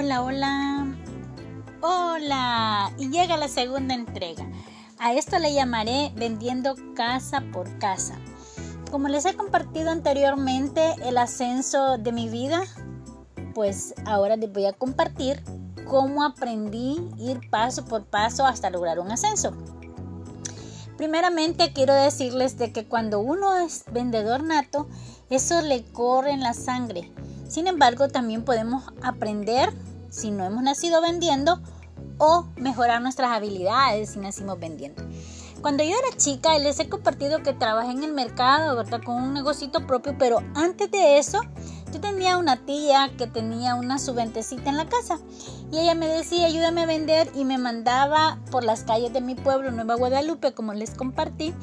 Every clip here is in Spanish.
Hola, hola. Hola. Y llega la segunda entrega. A esto le llamaré vendiendo casa por casa. Como les he compartido anteriormente el ascenso de mi vida, pues ahora les voy a compartir cómo aprendí ir paso por paso hasta lograr un ascenso. Primeramente quiero decirles de que cuando uno es vendedor nato, eso le corre en la sangre. Sin embargo, también podemos aprender si no hemos nacido vendiendo o mejorar nuestras habilidades si nacimos vendiendo. Cuando yo era chica, les he compartido que trabajé en el mercado, ¿verdad? Con un negocito propio, pero antes de eso, yo tenía una tía que tenía una subventecita en la casa y ella me decía, ayúdame a vender y me mandaba por las calles de mi pueblo, Nueva Guadalupe, como les compartí,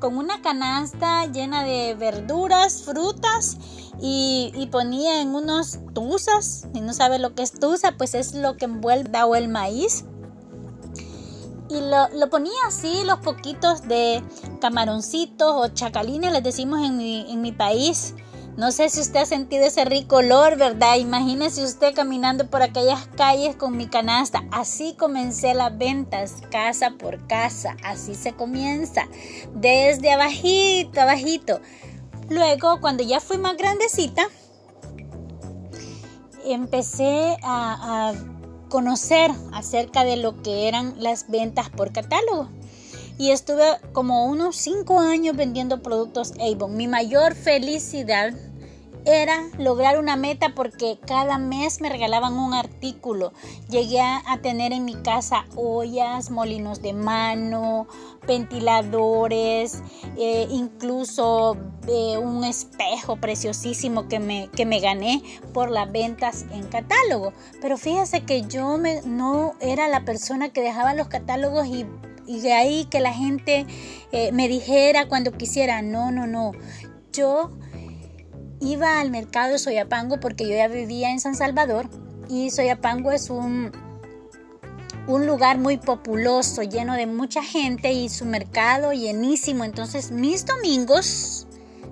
con una canasta llena de verduras, frutas y, ponía en unos tuzas, y no sabe lo que es tuza, pues es lo que envuelve o el maíz y lo, ponía así, los poquitos de camaroncitos o chacalines, les decimos en mi, en mi país. No sé si usted ha sentido ese rico olor, ¿verdad? Imagínese usted caminando por aquellas calles con mi canasta. Así comencé las ventas, casa por casa. Así se comienza. Desde abajito, abajito. Luego, cuando ya fui más grandecita, empecé a, a conocer acerca de lo que eran las ventas por catálogo y estuve como unos 5 años vendiendo productos Avon. Mi mayor felicidad era lograr una meta porque cada mes me regalaban un artículo. Llegué a tener en mi casa ollas, molinos de mano, ventiladores, eh, incluso eh, un espejo preciosísimo que me, que me gané por las ventas en catálogo. Pero fíjese que yo me, no era la persona que dejaba los catálogos y y de ahí que la gente eh, me dijera cuando quisiera, no, no, no. Yo iba al mercado de Soyapango porque yo ya vivía en San Salvador y Soyapango es un, un lugar muy populoso, lleno de mucha gente y su mercado llenísimo. Entonces mis domingos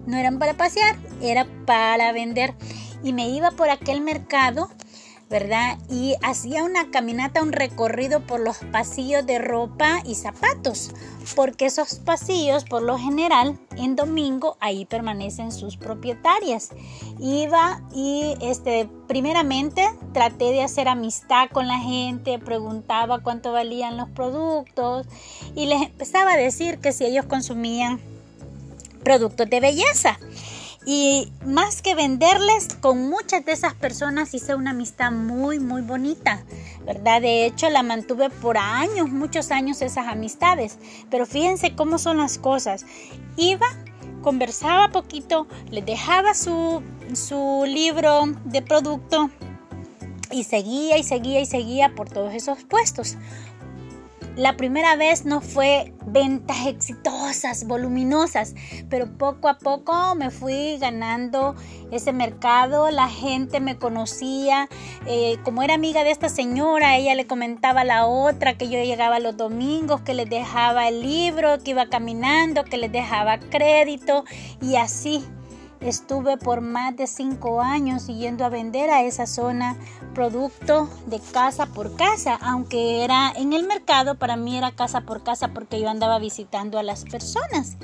no eran para pasear, era para vender. Y me iba por aquel mercado Y hacía una caminata, un recorrido por los pasillos de ropa y zapatos, porque esos pasillos, por lo general, en domingo ahí permanecen sus propietarias. Iba y, este, primeramente, traté de hacer amistad con la gente, preguntaba cuánto valían los productos y les empezaba a decir que si ellos consumían productos de belleza. Y más que venderles, con muchas de esas personas hice una amistad muy, muy bonita, ¿verdad? De hecho, la mantuve por años, muchos años esas amistades. Pero fíjense cómo son las cosas. Iba, conversaba poquito, les dejaba su, su libro de producto y seguía y seguía y seguía por todos esos puestos. La primera vez no fue ventas exitosas, voluminosas, pero poco a poco me fui ganando ese mercado, la gente me conocía, eh, como era amiga de esta señora, ella le comentaba a la otra que yo llegaba los domingos, que les dejaba el libro, que iba caminando, que les dejaba crédito y así Estuve por más de cinco años yendo a vender a esa zona producto de casa por casa, aunque era en el mercado, para mí era casa por casa porque yo andaba visitando a las personas.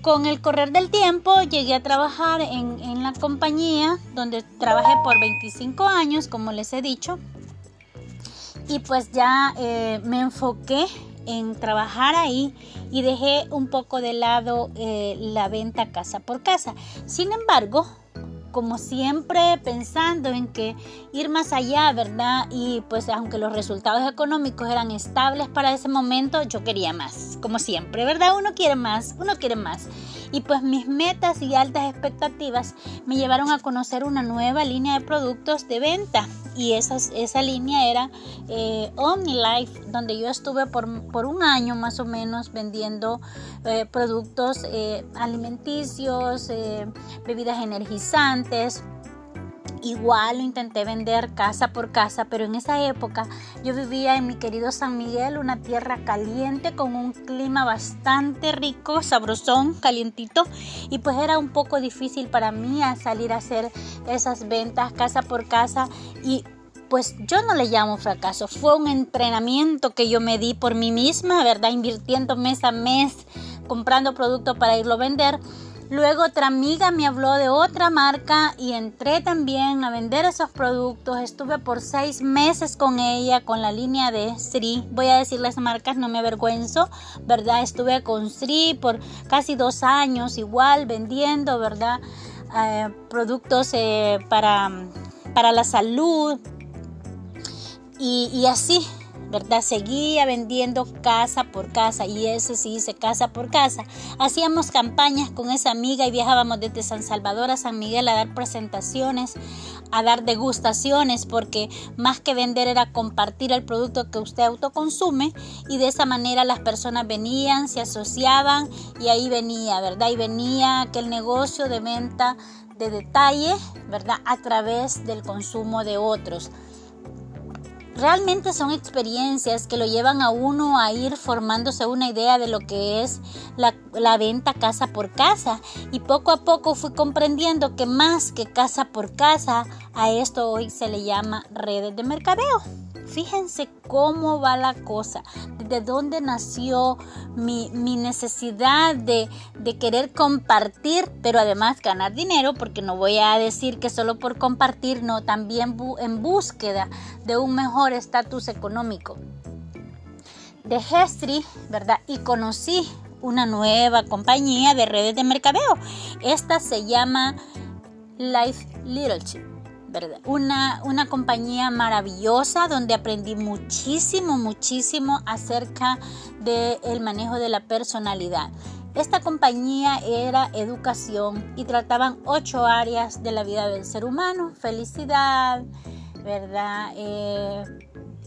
Con el correr del tiempo llegué a trabajar en, la compañía donde trabajé por 25 años, como les he dicho, y pues ya eh, me enfoqué en trabajar ahí y dejé un poco de lado eh, la venta casa por casa. Sin embargo, como siempre pensando en que ir más allá, ¿verdad? Y pues aunque los resultados económicos eran estables para ese momento, yo quería más, como siempre, ¿verdad? Uno quiere más, uno quiere más. Y pues mis metas y altas expectativas me llevaron a conocer una nueva línea de productos de venta. Y esa, esa línea era eh, OmniLife, donde yo estuve por, un año más o menos vendiendo eh, productos eh, alimenticios, bebidas energizantes Igual lo intenté vender casa por casa, pero en esa época yo vivía en mi querido San Miguel, una tierra caliente con un clima bastante rico, sabrosón, calientito, y pues era un poco difícil para mí salir a hacer esas ventas casa por casa y pues yo no le llamo fracaso, fue un entrenamiento que yo me di por mí misma, ¿verdad? Invirtiendo mes a mes, comprando producto para irlo a vender. Luego otra amiga me habló de otra marca y entré también a vender esos productos. Estuve por seis meses con ella, con la línea de Sri. Voy a decir las marcas, no me avergüenzo, ¿verdad? Estuve con Sri por casi dos años igual vendiendo, ¿verdad? Eh, productos eh, para, para la salud, y, así, Seguía vendiendo casa por casa y ese sí hice casa por casa. Hacíamos campañas con esa amiga y viajábamos desde San Salvador a San Miguel a dar presentaciones, a dar degustaciones, porque más que vender era compartir el producto que usted autoconsume y de esa manera las personas venían, se asociaban y ahí venía, ¿verdad? Y venía aquel negocio de venta de detalle, ¿verdad? A través del consumo de otros. Realmente son experiencias que lo llevan a uno a ir formándose una idea de lo que es la, la, venta casa por casa. Y poco a poco fui comprendiendo que más que casa por casa, a esto hoy se le llama redes de mercadeo. Fíjense cómo va la cosa, de dónde nació mi, necesidad de, de, querer compartir, pero además ganar dinero, porque no voy a decir que solo por compartir, no, también en búsqueda de un mejor estatus económico. Dejé Estri, ¿verdad? Y conocí una nueva compañía de redes de mercadeo. Esta se llama Life Leadership. Una, una compañía maravillosa donde aprendí muchísimo, muchísimo acerca del manejo de la personalidad. Esta compañía era educación y trataban ocho áreas de la vida del ser humano, felicidad, ¿verdad? Eh,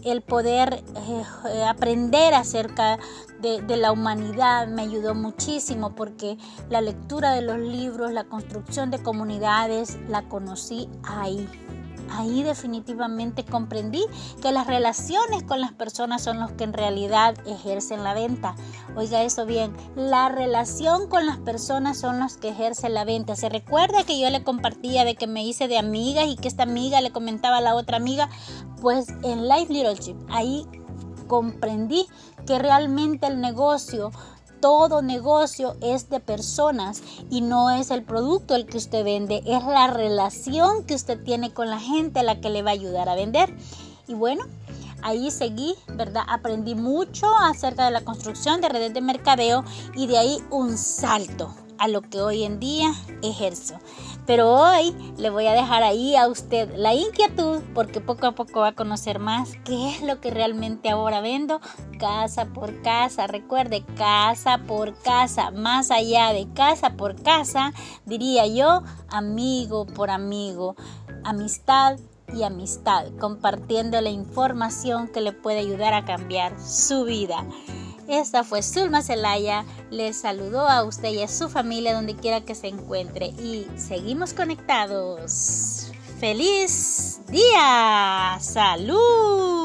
el poder eh, aprender acerca de, de, la humanidad me ayudó muchísimo porque la lectura de los libros, la construcción de comunidades, la conocí ahí. Ahí definitivamente comprendí que las relaciones con las personas son los que en realidad ejercen la venta. Oiga eso bien, la relación con las personas son los que ejercen la venta. Se recuerda que yo le compartía de que me hice de amigas y que esta amiga le comentaba a la otra amiga, pues en Life Leadership, ahí comprendí que realmente el negocio todo negocio es de personas y no es el producto el que usted vende, es la relación que usted tiene con la gente la que le va a ayudar a vender. Y bueno, ahí seguí, ¿verdad? Aprendí mucho acerca de la construcción de redes de mercadeo y de ahí un salto a lo que hoy en día ejerzo. Pero hoy le voy a dejar ahí a usted la inquietud porque poco a poco va a conocer más qué es lo que realmente ahora vendo casa por casa. Recuerde, casa por casa, más allá de casa por casa, diría yo, amigo por amigo, amistad y amistad, compartiendo la información que le puede ayudar a cambiar su vida. Esta fue Zulma Celaya. Les saludó a usted y a su familia donde quiera que se encuentre. Y seguimos conectados. ¡Feliz día! ¡Salud!